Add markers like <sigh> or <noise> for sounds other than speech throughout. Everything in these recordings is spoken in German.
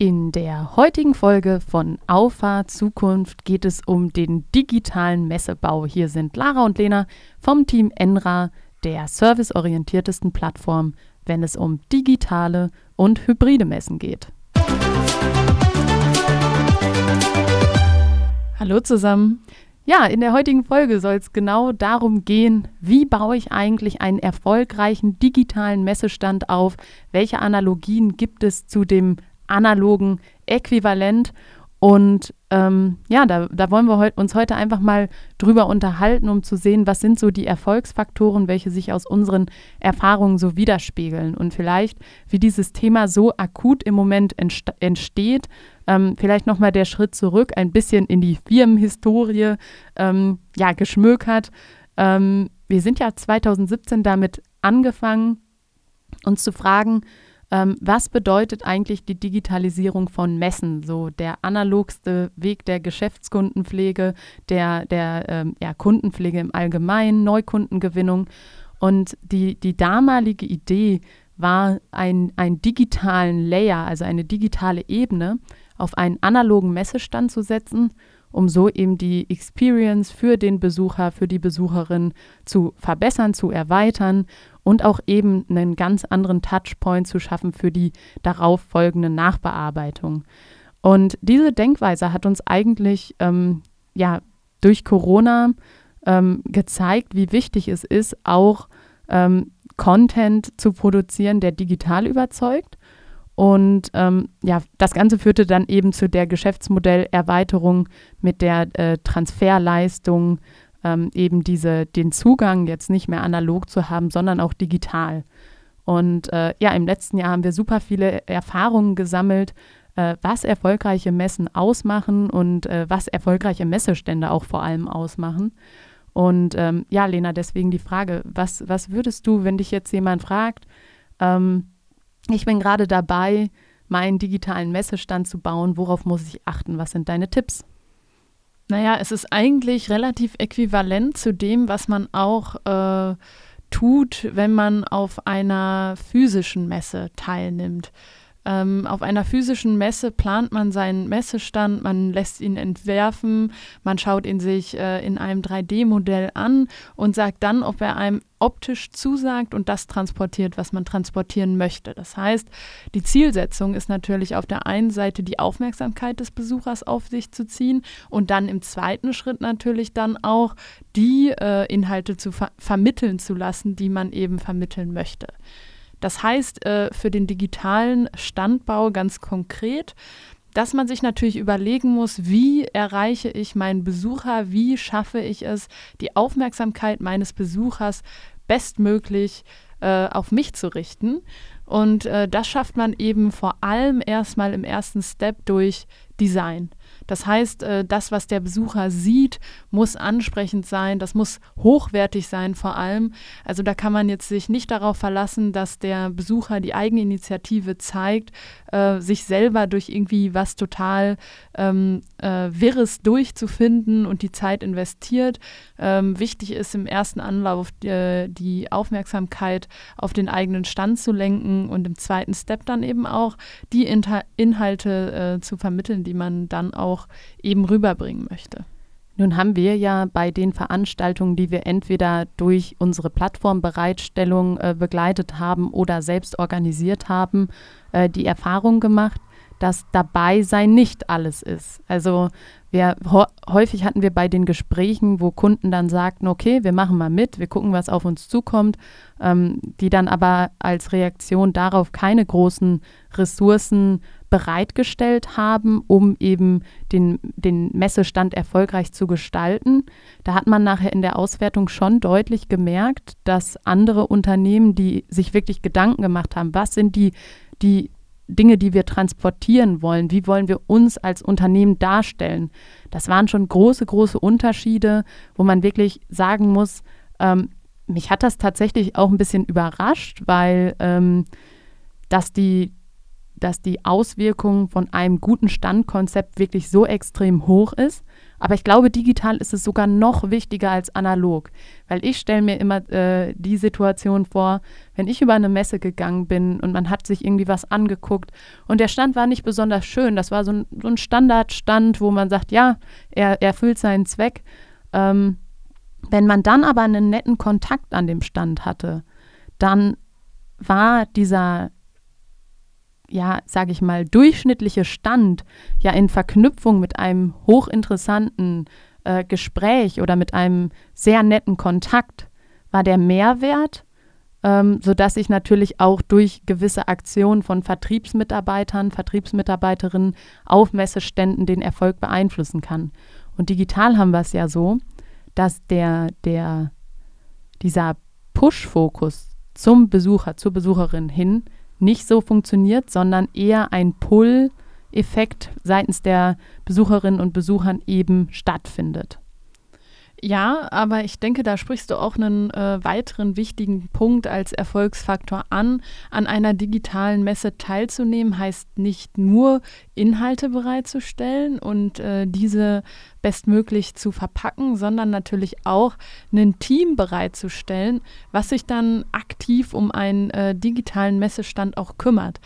In der heutigen Folge von Auffahrt Zukunft geht es um den digitalen Messebau. Hier sind Lara und Lena vom Team Enra, der serviceorientiertesten Plattform, wenn es um digitale und hybride Messen geht. Hallo zusammen. Ja, in der heutigen Folge soll es genau darum gehen, wie baue ich eigentlich einen erfolgreichen digitalen Messestand auf? Welche Analogien gibt es zu dem analogen Äquivalent. Und ähm, ja, da, da wollen wir heut, uns heute einfach mal drüber unterhalten, um zu sehen, was sind so die Erfolgsfaktoren, welche sich aus unseren Erfahrungen so widerspiegeln. Und vielleicht, wie dieses Thema so akut im Moment entsteht, ähm, vielleicht nochmal der Schritt zurück, ein bisschen in die Firmenhistorie ähm, ja, geschmökert. Ähm, wir sind ja 2017 damit angefangen, uns zu fragen, ähm, was bedeutet eigentlich die Digitalisierung von Messen? So der analogste Weg der Geschäftskundenpflege, der, der ähm, ja, Kundenpflege im Allgemeinen, Neukundengewinnung. Und die, die damalige Idee war, ein, einen digitalen Layer, also eine digitale Ebene, auf einen analogen Messestand zu setzen, um so eben die Experience für den Besucher, für die Besucherin zu verbessern, zu erweitern und auch eben einen ganz anderen Touchpoint zu schaffen für die darauf folgende Nachbearbeitung. Und diese Denkweise hat uns eigentlich ähm, ja durch Corona ähm, gezeigt, wie wichtig es ist, auch ähm, Content zu produzieren, der digital überzeugt. Und ähm, ja, das Ganze führte dann eben zu der Geschäftsmodellerweiterung mit der äh, Transferleistung ähm, eben diese, den Zugang jetzt nicht mehr analog zu haben, sondern auch digital. Und äh, ja, im letzten Jahr haben wir super viele Erfahrungen gesammelt, äh, was erfolgreiche Messen ausmachen und äh, was erfolgreiche Messestände auch vor allem ausmachen. Und ähm, ja, Lena, deswegen die Frage, was, was würdest du, wenn dich jetzt jemand fragt, ähm, ich bin gerade dabei, meinen digitalen Messestand zu bauen, worauf muss ich achten? Was sind deine Tipps? Naja, es ist eigentlich relativ äquivalent zu dem, was man auch äh, tut, wenn man auf einer physischen Messe teilnimmt. Ähm, auf einer physischen Messe plant man seinen Messestand, man lässt ihn entwerfen, man schaut ihn sich äh, in einem 3D-Modell an und sagt dann, ob er einem optisch zusagt und das transportiert, was man transportieren möchte. Das heißt, die Zielsetzung ist natürlich auf der einen Seite die Aufmerksamkeit des Besuchers auf sich zu ziehen und dann im zweiten Schritt natürlich dann auch die äh, Inhalte zu ver vermitteln zu lassen, die man eben vermitteln möchte. Das heißt äh, für den digitalen Standbau ganz konkret, dass man sich natürlich überlegen muss, wie erreiche ich meinen Besucher, wie schaffe ich es, die Aufmerksamkeit meines Besuchers bestmöglich äh, auf mich zu richten. Und äh, das schafft man eben vor allem erstmal im ersten Step durch Design. Das heißt, äh, das, was der Besucher sieht, muss ansprechend sein, das muss hochwertig sein vor allem. Also da kann man jetzt sich nicht darauf verlassen, dass der Besucher die Eigeninitiative zeigt, äh, sich selber durch irgendwie was total ähm, äh, Wirres durchzufinden und die Zeit investiert. Ähm, wichtig ist im ersten Anlauf äh, die Aufmerksamkeit auf den eigenen Stand zu lenken und im zweiten Step dann eben auch die Inter Inhalte äh, zu vermitteln, die man dann auch auch eben rüberbringen möchte. Nun haben wir ja bei den Veranstaltungen, die wir entweder durch unsere Plattformbereitstellung äh, begleitet haben oder selbst organisiert haben, äh, die Erfahrung gemacht, dass dabei sein nicht alles ist. Also wir, häufig hatten wir bei den Gesprächen, wo Kunden dann sagten, okay, wir machen mal mit, wir gucken, was auf uns zukommt, ähm, die dann aber als Reaktion darauf keine großen Ressourcen bereitgestellt haben, um eben den, den Messestand erfolgreich zu gestalten. Da hat man nachher in der Auswertung schon deutlich gemerkt, dass andere Unternehmen, die sich wirklich Gedanken gemacht haben, was sind die, die Dinge, die wir transportieren wollen, wie wollen wir uns als Unternehmen darstellen, das waren schon große, große Unterschiede, wo man wirklich sagen muss, ähm, mich hat das tatsächlich auch ein bisschen überrascht, weil ähm, dass die dass die Auswirkung von einem guten Standkonzept wirklich so extrem hoch ist. Aber ich glaube, digital ist es sogar noch wichtiger als analog, weil ich stelle mir immer äh, die Situation vor, wenn ich über eine Messe gegangen bin und man hat sich irgendwie was angeguckt und der Stand war nicht besonders schön. Das war so ein, so ein Standardstand, wo man sagt, ja, er erfüllt seinen Zweck. Ähm, wenn man dann aber einen netten Kontakt an dem Stand hatte, dann war dieser ja, sage ich mal, durchschnittliche Stand ja in Verknüpfung mit einem hochinteressanten äh, Gespräch oder mit einem sehr netten Kontakt, war der Mehrwert, ähm, sodass ich natürlich auch durch gewisse Aktionen von Vertriebsmitarbeitern, Vertriebsmitarbeiterinnen auf Messeständen den Erfolg beeinflussen kann. Und digital haben wir es ja so, dass der, der, dieser Push-Fokus zum Besucher, zur Besucherin hin nicht so funktioniert, sondern eher ein Pull-Effekt seitens der Besucherinnen und Besuchern eben stattfindet. Ja, aber ich denke, da sprichst du auch einen äh, weiteren wichtigen Punkt als Erfolgsfaktor an. An einer digitalen Messe teilzunehmen heißt nicht nur Inhalte bereitzustellen und äh, diese bestmöglich zu verpacken, sondern natürlich auch ein Team bereitzustellen, was sich dann aktiv um einen äh, digitalen Messestand auch kümmert.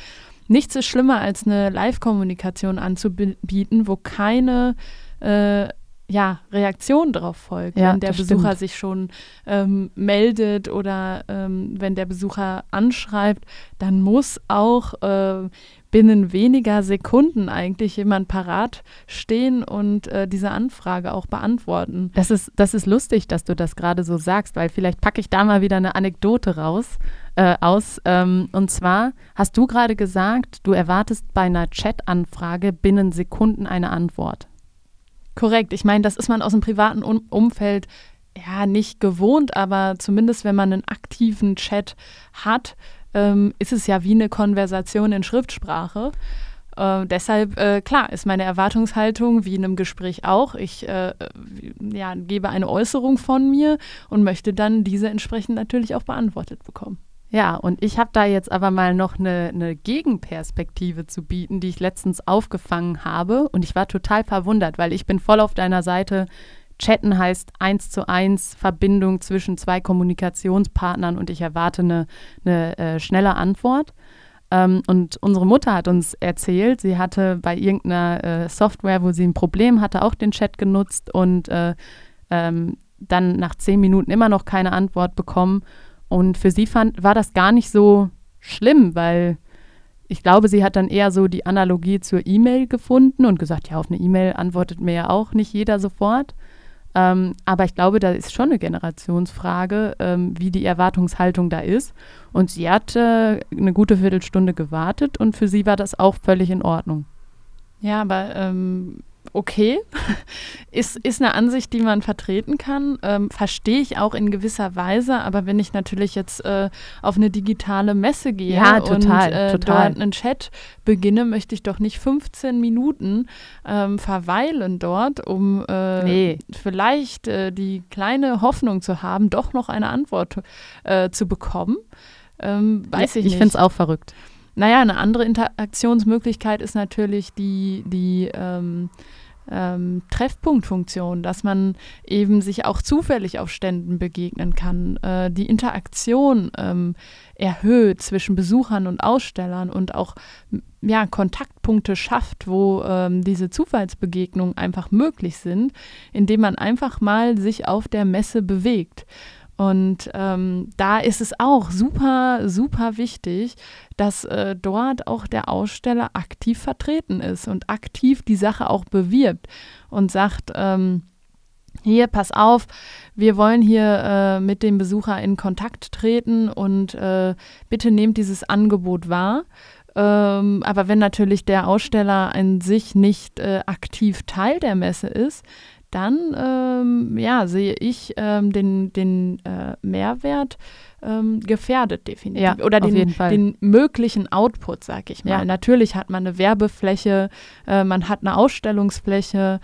Nichts ist schlimmer als eine Live-Kommunikation anzubieten, wo keine äh, ja, Reaktion darauf folgt, ja, wenn der Besucher stimmt. sich schon ähm, meldet oder ähm, wenn der Besucher anschreibt, dann muss auch äh, binnen weniger Sekunden eigentlich jemand parat stehen und äh, diese Anfrage auch beantworten. Das ist, das ist lustig, dass du das gerade so sagst, weil vielleicht packe ich da mal wieder eine Anekdote raus. Äh, aus. Ähm, und zwar hast du gerade gesagt, du erwartest bei einer Chat-Anfrage binnen Sekunden eine Antwort. Korrekt. Ich meine, das ist man aus dem privaten um Umfeld ja nicht gewohnt, aber zumindest wenn man einen aktiven Chat hat, ähm, ist es ja wie eine Konversation in Schriftsprache. Äh, deshalb, äh, klar, ist meine Erwartungshaltung wie in einem Gespräch auch. Ich äh, ja, gebe eine Äußerung von mir und möchte dann diese entsprechend natürlich auch beantwortet bekommen. Ja, und ich habe da jetzt aber mal noch eine, eine, Gegenperspektive zu bieten, die ich letztens aufgefangen habe. Und ich war total verwundert, weil ich bin voll auf deiner Seite. Chatten heißt eins zu eins Verbindung zwischen zwei Kommunikationspartnern und ich erwarte eine, eine äh, schnelle Antwort. Ähm, und unsere Mutter hat uns erzählt, sie hatte bei irgendeiner äh, Software, wo sie ein Problem hatte, auch den Chat genutzt und äh, ähm, dann nach zehn Minuten immer noch keine Antwort bekommen. Und für sie fand, war das gar nicht so schlimm, weil ich glaube, sie hat dann eher so die Analogie zur E-Mail gefunden und gesagt, ja, auf eine E-Mail antwortet mir ja auch nicht jeder sofort. Ähm, aber ich glaube, da ist schon eine Generationsfrage, ähm, wie die Erwartungshaltung da ist. Und sie hat äh, eine gute Viertelstunde gewartet und für sie war das auch völlig in Ordnung. Ja, aber ähm, okay, <laughs> ist, ist eine Ansicht, die man vertreten kann, ähm, verstehe ich auch in gewisser Weise, aber wenn ich natürlich jetzt äh, auf eine digitale Messe gehe ja, total, und äh, total. dort einen Chat beginne, möchte ich doch nicht 15 Minuten ähm, verweilen dort, um äh, nee. vielleicht äh, die kleine Hoffnung zu haben, doch noch eine Antwort äh, zu bekommen. Ähm, weiß ich, ich finde es auch verrückt. Naja, eine andere Interaktionsmöglichkeit ist natürlich die, die ähm, ähm, Treffpunktfunktion, dass man eben sich auch zufällig auf Ständen begegnen kann, äh, die Interaktion ähm, erhöht zwischen Besuchern und Ausstellern und auch ja, Kontaktpunkte schafft, wo ähm, diese Zufallsbegegnungen einfach möglich sind, indem man einfach mal sich auf der Messe bewegt. Und ähm, da ist es auch super, super wichtig, dass äh, dort auch der Aussteller aktiv vertreten ist und aktiv die Sache auch bewirbt und sagt, ähm, hier, pass auf, wir wollen hier äh, mit dem Besucher in Kontakt treten und äh, bitte nehmt dieses Angebot wahr. Ähm, aber wenn natürlich der Aussteller an sich nicht äh, aktiv Teil der Messe ist, dann ähm, ja, sehe ich ähm, den, den äh, Mehrwert ähm, gefährdet definitiv. Ja, Oder den, den, möglichen Output, sag ich mal. Ja. Natürlich hat man eine Werbefläche, äh, man hat eine Ausstellungsfläche,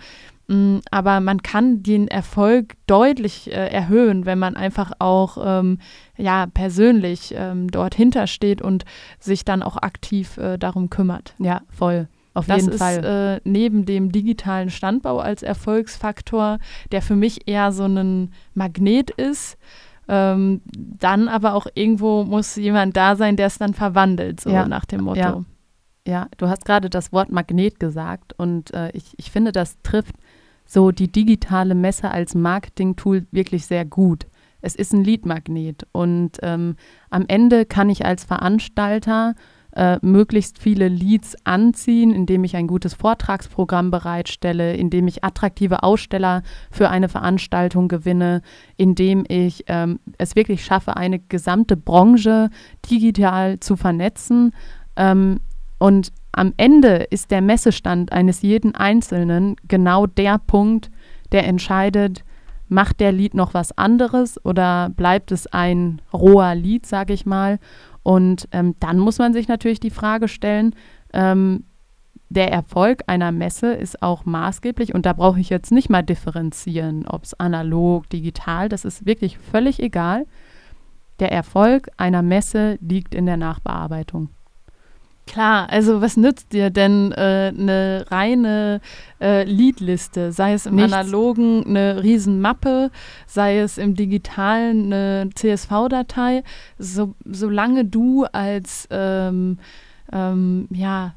mh, mm, aber man kann den Erfolg deutlich äh, erhöhen, wenn man einfach auch ähm, ja, persönlich ähm, dort hintersteht und sich dann auch aktiv äh, darum kümmert. Ja, voll. Auf das jeden ist, Fall. Äh, neben dem digitalen Standbau als Erfolgsfaktor, der für mich eher so ein Magnet ist, ähm, dann aber auch irgendwo muss jemand da sein, der es dann verwandelt, so Ja. nach dem Motto. Ja. Ja, du hast gerade das Wort Magnet gesagt und äh, ich, ich finde, das trifft so die digitale Messe als Marketing-Tool wirklich sehr gut. Es ist ein Lead-Magnet und ähm, am Ende kann ich als Veranstalter äh, möglichst viele Leads anziehen, indem ich ein gutes Vortragsprogramm bereitstelle, indem ich attraktive Aussteller für eine Veranstaltung gewinne, indem ich ähm, es wirklich schaffe, eine gesamte Branche digital zu vernetzen. Ähm, und am Ende ist der Messestand eines jeden Einzelnen genau der Punkt, der entscheidet, macht der Lied noch was anderes oder bleibt es ein roher Lied, sage ich mal. Und ähm, dann muss man sich natürlich die Frage stellen, ähm, der Erfolg einer Messe ist auch maßgeblich und da brauche ich jetzt nicht mal differenzieren, ob es analog, digital, das ist wirklich völlig egal. Der Erfolg einer Messe liegt in der Nachbearbeitung. Klar, also was nützt dir denn äh, eine reine äh, Liedliste, sei es im Nichts. analogen eine Riesenmappe, sei es im digitalen eine CSV-Datei, so, solange du als ähm, ähm, ja,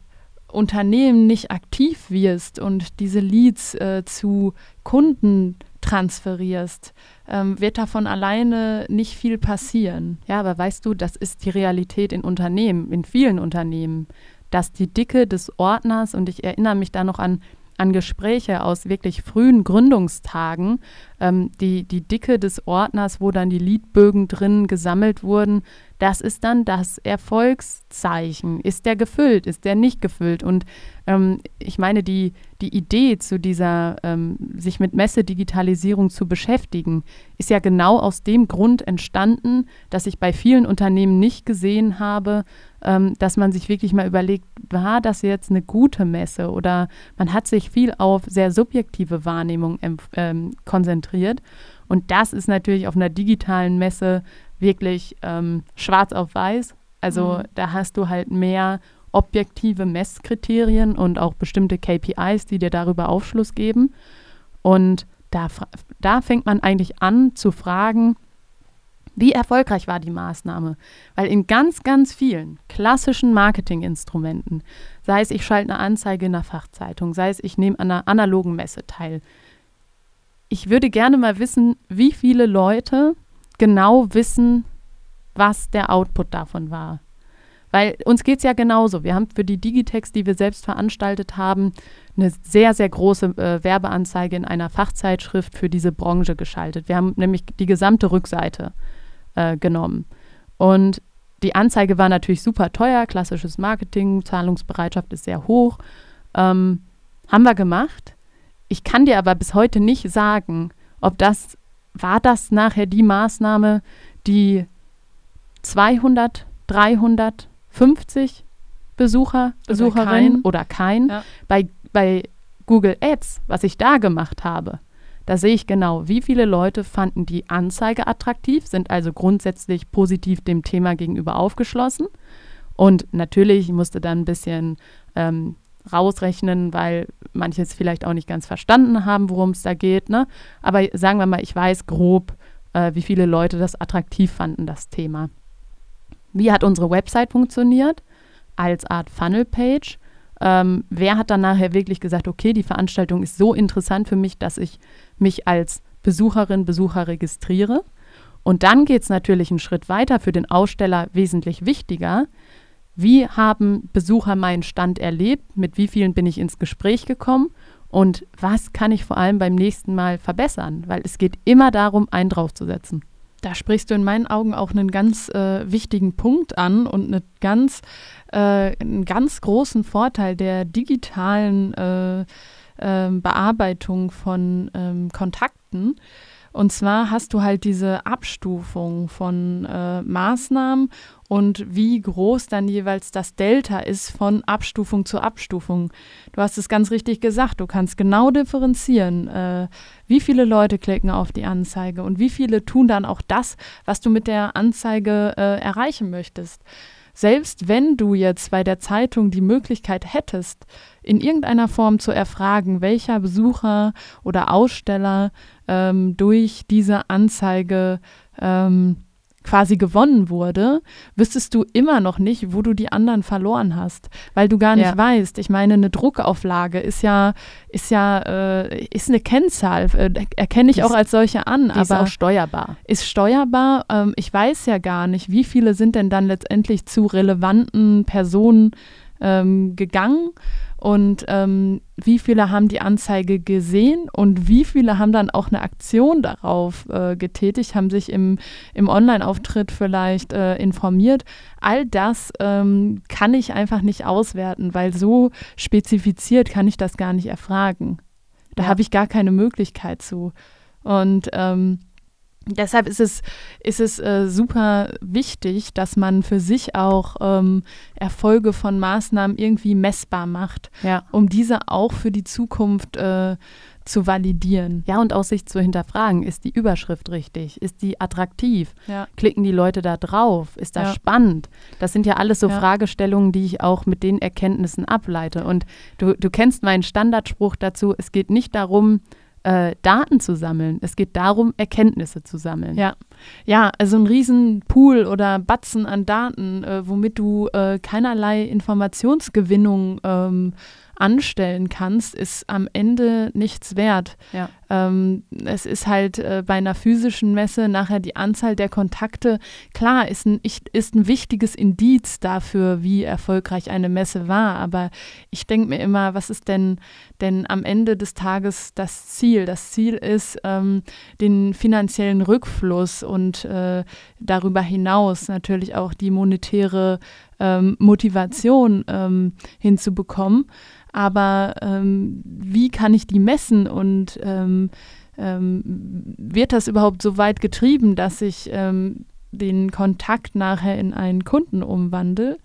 Unternehmen nicht aktiv wirst und diese Leads äh, zu Kunden transferierst, ähm, wird davon alleine nicht viel passieren. Ja, aber weißt du, das ist die Realität in Unternehmen, in vielen Unternehmen, dass die Dicke des Ordners, und ich erinnere mich da noch an, an Gespräche aus wirklich frühen Gründungstagen, ähm, die, die Dicke des Ordners, wo dann die Liedbögen drin gesammelt wurden, das ist dann das Erfolgszeichen. Ist der gefüllt, ist der nicht gefüllt? Und ähm, ich meine, die, die Idee zu dieser, ähm, sich mit Messedigitalisierung zu beschäftigen, ist ja genau aus dem Grund entstanden, dass ich bei vielen Unternehmen nicht gesehen habe, ähm, dass man sich wirklich mal überlegt, war das jetzt eine gute Messe oder man hat sich viel auf sehr subjektive Wahrnehmung ähm, konzentriert. Und das ist natürlich auf einer digitalen Messe wirklich ähm, schwarz auf weiß. Also Mhm. da hast du halt mehr objektive Messkriterien und auch bestimmte KPIs, die dir darüber Aufschluss geben. Und da, da fängt man eigentlich an zu fragen, wie erfolgreich war die Maßnahme? Weil in ganz, ganz vielen klassischen Marketinginstrumenten, sei es ich schalte eine Anzeige in einer Fachzeitung, sei es ich nehme an einer analogen Messe teil, ich würde gerne mal wissen, wie viele Leute genau wissen, was der Output davon war. Weil uns geht es ja genauso. Wir haben für die Digitex, die wir selbst veranstaltet haben, eine sehr, sehr große äh, Werbeanzeige in einer Fachzeitschrift für diese Branche geschaltet. Wir haben nämlich die gesamte Rückseite äh, genommen. Und die Anzeige war natürlich super teuer, klassisches Marketing, Zahlungsbereitschaft ist sehr hoch. Ähm, haben wir gemacht. Ich kann dir aber bis heute nicht sagen, ob das, war das nachher die Maßnahme, die 200, 350 Besucher, Besucherinnen oder kein. Ja. Bei, bei Google Ads, was ich da gemacht habe, da sehe ich genau, wie viele Leute fanden die Anzeige attraktiv, sind also grundsätzlich positiv dem Thema gegenüber aufgeschlossen. Und natürlich musste dann ein bisschen ähm, rausrechnen, weil manche es vielleicht auch nicht ganz verstanden haben, worum es da geht. Ne? Aber sagen wir mal, ich weiß grob, äh, wie viele Leute das attraktiv fanden, das Thema. Wie hat unsere Website funktioniert? Als Art Funnel-Page. Ähm, wer hat dann nachher wirklich gesagt, okay, die Veranstaltung ist so interessant für mich, dass ich mich als Besucherin, Besucher registriere? Und dann geht es natürlich einen Schritt weiter, für den Aussteller wesentlich wichtiger. Wie haben Besucher meinen Stand erlebt? Mit wie vielen bin ich ins Gespräch gekommen? Und was kann ich vor allem beim nächsten Mal verbessern? Weil es geht immer darum, einen draufzusetzen. Da sprichst du in meinen Augen auch einen ganz äh, wichtigen Punkt an und eine ganz, äh, einen ganz großen Vorteil der digitalen äh, ähm, Bearbeitung von ähm, Kontakten. Und zwar hast du halt diese Abstufung von äh, Maßnahmen und wie groß dann jeweils das Delta ist von Abstufung zu Abstufung. Du hast es ganz richtig gesagt, du kannst genau differenzieren, äh, wie viele Leute klicken auf die Anzeige und wie viele tun dann auch das, was du mit der Anzeige äh, erreichen möchtest. Selbst wenn du jetzt bei der Zeitung die Möglichkeit hättest, in irgendeiner Form zu erfragen, welcher Besucher oder Aussteller ähm, durch diese Anzeige ähm, quasi gewonnen wurde, wüsstest du immer noch nicht, wo du die anderen verloren hast, weil du gar nicht ja. weißt. Ich meine, eine Druckauflage ist ja, ist ja, äh, ist eine Kennzahl, äh, erkenne ich die auch als solche an, aber ist auch steuerbar. Ist steuerbar. Ähm, ich weiß ja gar nicht, wie viele sind denn dann letztendlich zu relevanten Personen ähm, gegangen und ähm, wie viele haben die Anzeige gesehen und wie viele haben dann auch eine Aktion darauf äh, getätigt, haben sich im, im Online-Auftritt vielleicht äh, informiert. All das ähm, kann ich einfach nicht auswerten, weil so spezifiziert kann ich das gar nicht erfragen. Da ja. habe ich gar keine Möglichkeit zu. Und ähm, Deshalb ist es, ist es äh, super wichtig, dass man für sich auch ähm, Erfolge von Maßnahmen irgendwie messbar macht, ja. um diese auch für die Zukunft äh, zu validieren. Ja, und auch sich zu hinterfragen, ist die Überschrift richtig? Ist die attraktiv? Ja. Klicken die Leute da drauf? Ist das ja. spannend? Das sind ja alles so ja. Fragestellungen, die ich auch mit den Erkenntnissen ableite. Und du, du kennst meinen Standardspruch dazu, es geht nicht darum, äh, Daten zu sammeln. Es geht darum, Erkenntnisse zu sammeln. Ja, ja also ein Riesenpool oder Batzen an Daten, äh, womit du äh, keinerlei Informationsgewinnung ähm, anstellen kannst, ist am Ende nichts wert. Ja. Ähm, es ist halt äh, bei einer physischen Messe nachher die Anzahl der Kontakte, klar, ist ein, ist ein wichtiges Indiz dafür, wie erfolgreich eine Messe war. Aber ich denke mir immer, was ist denn, denn am Ende des Tages das Ziel? Das Ziel ist, ähm, den finanziellen Rückfluss und äh, darüber hinaus natürlich auch die monetäre ähm, Motivation ähm, hinzubekommen. Aber ähm, wie kann ich die messen? Und ähm, ähm, wird das überhaupt so weit getrieben, dass ich den Kontakt nachher in einen Kunden umwandle?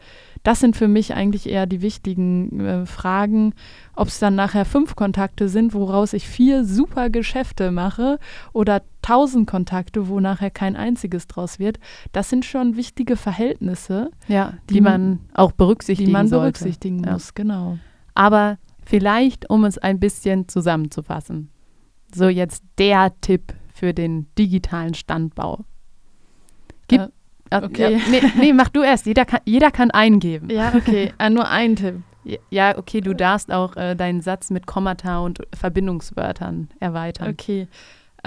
Das sind für mich eigentlich eher die wichtigen äh, Fragen, ob es dann nachher fünf Kontakte sind, woraus ich vier super Geschäfte mache oder tausend Kontakte, wo nachher kein einziges draus wird. Das sind schon wichtige Verhältnisse, ja, die, die man auch berücksichtigen, die man sollte. berücksichtigen muss, genau. Aber vielleicht, um es ein bisschen zusammenzufassen. So jetzt der Tipp für den digitalen Standbau. Gib, äh, äh okay. Ja, nee, nee, mach du erst. Jeder kann, jeder kann eingeben. Ja, okay. äh, nur ein Tipp. Ja, okay, du darfst auch äh, deinen Satz mit Kommata und Verbindungswörtern erweitern. Okay.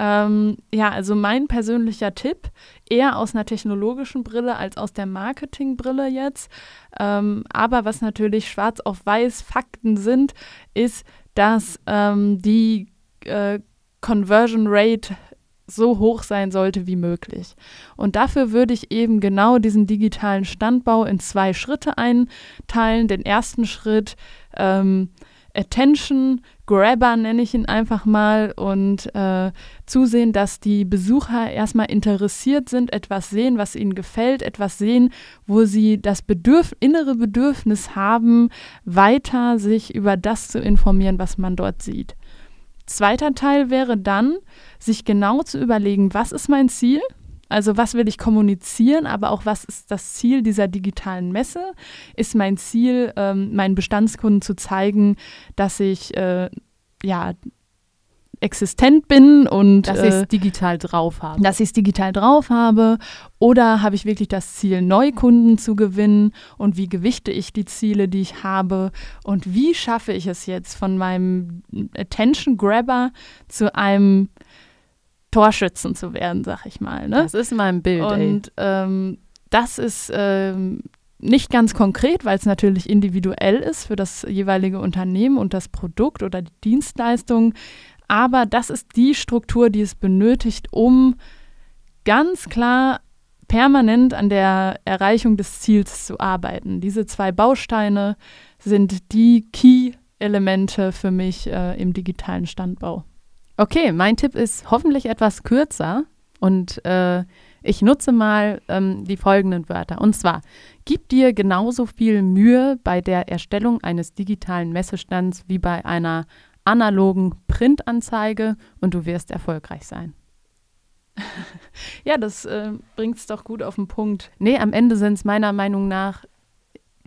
Ähm, ja, also mein persönlicher Tipp, eher aus einer technologischen Brille als aus der Marketingbrille jetzt. Ähm, aber was natürlich schwarz auf weiß Fakten sind, ist, dass ähm, die äh, Conversion Rate so hoch sein sollte wie möglich. Und dafür würde ich eben genau diesen digitalen Standbau in zwei Schritte einteilen. Den ersten Schritt ähm, Attention Grabber nenne ich ihn einfach mal und äh, zusehen, dass die Besucher erstmal interessiert sind, etwas sehen, was ihnen gefällt, etwas sehen, wo sie das Bedürf innere Bedürfnis haben, weiter sich über das zu informieren, was man dort sieht. Zweiter Teil wäre dann, sich genau zu überlegen, was ist mein Ziel? Also was will ich kommunizieren, aber auch was ist das Ziel dieser digitalen Messe? Ist mein Ziel, ähm, meinen Bestandskunden zu zeigen, dass ich äh, ja existent bin und dass ich es äh, digital drauf habe. Dass ich es digital drauf habe. Oder habe ich wirklich das Ziel, Neukunden zu gewinnen? Und wie gewichte ich die Ziele, die ich habe? Und wie schaffe ich es jetzt von meinem Attention Grabber zu einem Torschützen zu werden, sag ich mal. Ne? Das ist mein Bild. Und ähm, das ist ähm, nicht ganz konkret, weil es natürlich individuell ist für das jeweilige Unternehmen und das Produkt oder die Dienstleistung. Aber das ist die Struktur, die es benötigt, um ganz klar permanent an der Erreichung des Ziels zu arbeiten. Diese zwei Bausteine sind die Key-Elemente für mich äh, im digitalen Standbau. Okay, mein Tipp ist hoffentlich etwas kürzer und äh, ich nutze mal ähm, die folgenden Wörter. Und zwar, gib dir genauso viel Mühe bei der Erstellung eines digitalen Messestands wie bei einer analogen Printanzeige und du wirst erfolgreich sein. <laughs> ja, das äh, bringt es doch gut auf den Punkt. Nee, am Ende sind es meiner Meinung nach,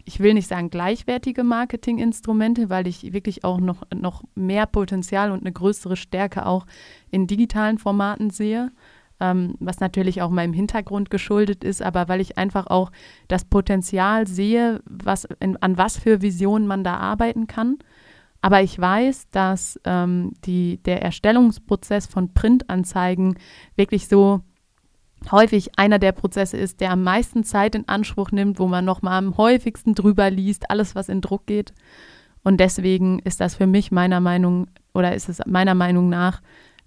ich will nicht sagen gleichwertige Marketinginstrumente, weil ich wirklich auch noch, noch mehr Potenzial und eine größere Stärke auch in digitalen Formaten sehe. Ähm, was natürlich auch meinem Hintergrund geschuldet ist, aber weil ich einfach auch das Potenzial sehe, was, in, an was für Visionen man da arbeiten kann. Aber ich weiß, dass ähm, die, der Erstellungsprozess von Printanzeigen wirklich so häufig einer der Prozesse ist, der am meisten Zeit in Anspruch nimmt, wo man nochmal am häufigsten drüber liest, alles, was in Druck geht. Und deswegen ist das für mich meiner Meinung oder ist es meiner Meinung nach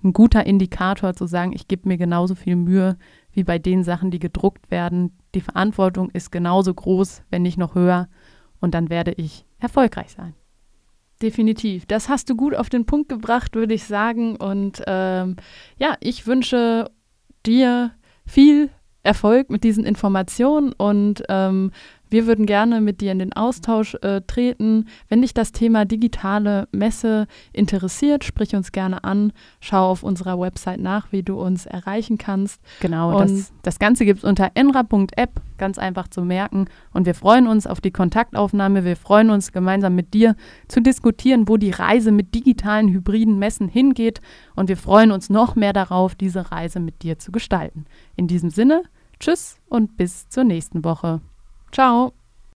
ein guter Indikator zu sagen, ich gebe mir genauso viel Mühe wie bei den Sachen, die gedruckt werden. Die Verantwortung ist genauso groß, wenn nicht noch höher. Und dann werde ich erfolgreich sein. Definitiv. Das hast du gut auf den Punkt gebracht, würde ich sagen. Und ähm, ja, ich wünsche dir viel Erfolg mit diesen Informationen und ähm, wir würden gerne mit dir in den Austausch äh, treten. Wenn dich das Thema digitale Messe interessiert, sprich uns gerne an. Schau auf unserer Website nach, wie du uns erreichen kannst. Genau, und das, das Ganze gibt es unter enra.app, ganz einfach zu merken. Und wir freuen uns auf die Kontaktaufnahme. Wir freuen uns gemeinsam mit dir zu diskutieren, wo die Reise mit digitalen hybriden Messen hingeht. Und wir freuen uns noch mehr darauf, diese Reise mit dir zu gestalten. In diesem Sinne, tschüss und bis zur nächsten Woche. Ciao.